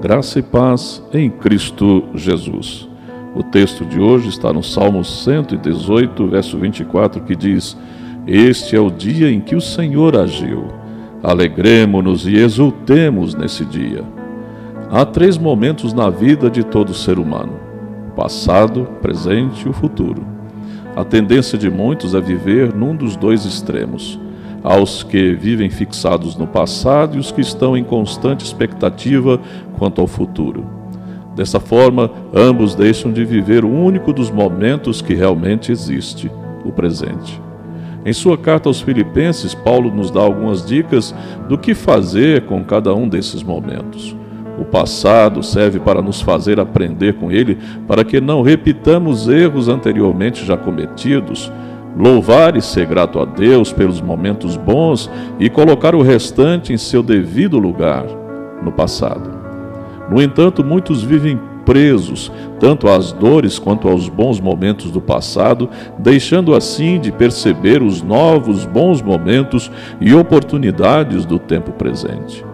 Graça e paz em Cristo Jesus. O texto de hoje está no Salmo 118, verso 24, que diz: Este é o dia em que o Senhor agiu. Alegremo-nos e exultemos nesse dia. Há três momentos na vida de todo ser humano: o passado, o presente e o futuro. A tendência de muitos é viver num dos dois extremos aos que vivem fixados no passado e os que estão em constante expectativa quanto ao futuro. Dessa forma, ambos deixam de viver o único dos momentos que realmente existe, o presente. Em sua carta aos Filipenses, Paulo nos dá algumas dicas do que fazer com cada um desses momentos. O passado serve para nos fazer aprender com ele, para que não repitamos erros anteriormente já cometidos, louvar e ser grato a Deus pelos momentos bons e colocar o restante em seu devido lugar no passado. No entanto, muitos vivem presos tanto às dores quanto aos bons momentos do passado, deixando assim de perceber os novos bons momentos e oportunidades do tempo presente.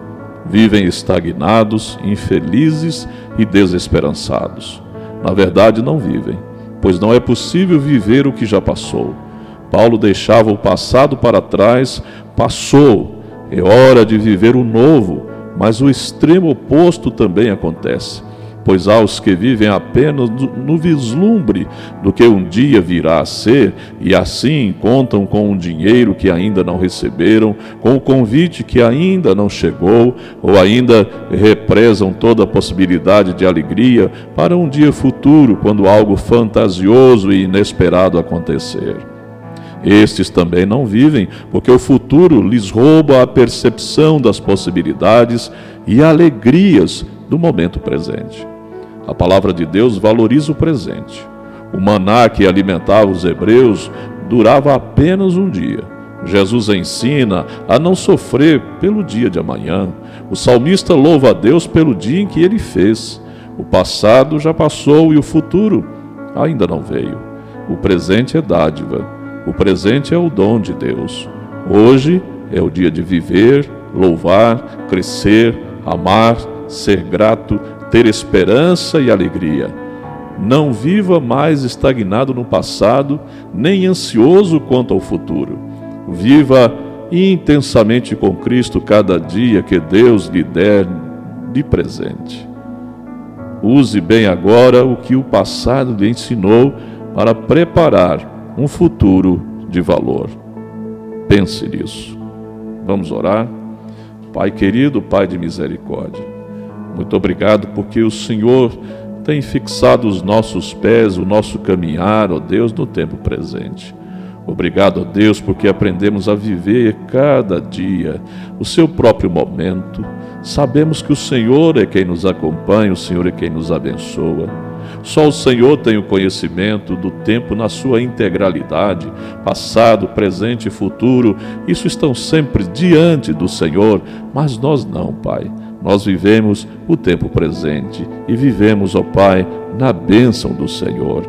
Vivem estagnados, infelizes e desesperançados. Na verdade, não vivem, pois não é possível viver o que já passou Paulo deixava o passado para trás, passou. É hora de viver o novo, mas o extremo oposto também acontece. Pois há os que vivem apenas no vislumbre do que um dia virá a ser e assim contam com um dinheiro que ainda não receberam, com o convite que ainda não chegou, ou ainda represam toda a possibilidade de alegria para um dia futuro, quando algo fantasioso e inesperado acontecer. Estes também não vivem, porque o futuro lhes rouba a percepção das possibilidades e alegrias do momento presente. A palavra de Deus valoriza o presente. O maná que alimentava os hebreus durava apenas um dia. Jesus ensina a não sofrer pelo dia de amanhã. O salmista louva a Deus pelo dia em que ele fez. O passado já passou e o futuro ainda não veio. O presente é dádiva o presente é o dom de Deus. Hoje é o dia de viver, louvar, crescer, amar, ser grato, ter esperança e alegria. Não viva mais estagnado no passado, nem ansioso quanto ao futuro. Viva intensamente com Cristo cada dia que Deus lhe der de presente. Use bem agora o que o passado lhe ensinou para preparar um futuro de valor. Pense nisso. Vamos orar? Pai querido, Pai de misericórdia, muito obrigado porque o Senhor tem fixado os nossos pés, o nosso caminhar, ó Deus, no tempo presente. Obrigado, ó Deus, porque aprendemos a viver cada dia o seu próprio momento. Sabemos que o Senhor é quem nos acompanha, o Senhor é quem nos abençoa. Só o Senhor tem o conhecimento do tempo na sua integralidade, passado, presente e futuro. Isso estão sempre diante do Senhor, mas nós não, Pai. Nós vivemos o tempo presente e vivemos, ó Pai, na bênção do Senhor.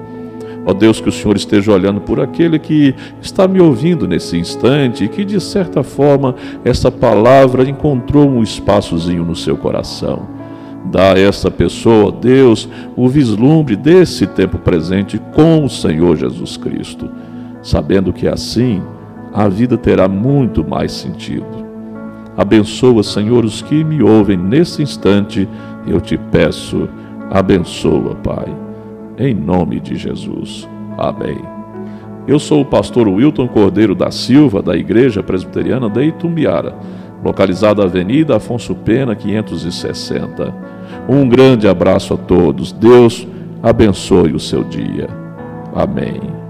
Ó Deus, que o Senhor esteja olhando por aquele que está me ouvindo nesse instante e que, de certa forma, essa palavra encontrou um espaçozinho no seu coração. Dá a essa pessoa, Deus, o vislumbre desse tempo presente com o Senhor Jesus Cristo, sabendo que assim a vida terá muito mais sentido. Abençoa, Senhor, os que me ouvem nesse instante, eu te peço, abençoa, Pai, em nome de Jesus. Amém. Eu sou o pastor Wilton Cordeiro da Silva, da Igreja Presbiteriana de Itumbiara localizado Avenida Afonso Pena, 560. Um grande abraço a todos. Deus abençoe o seu dia. Amém.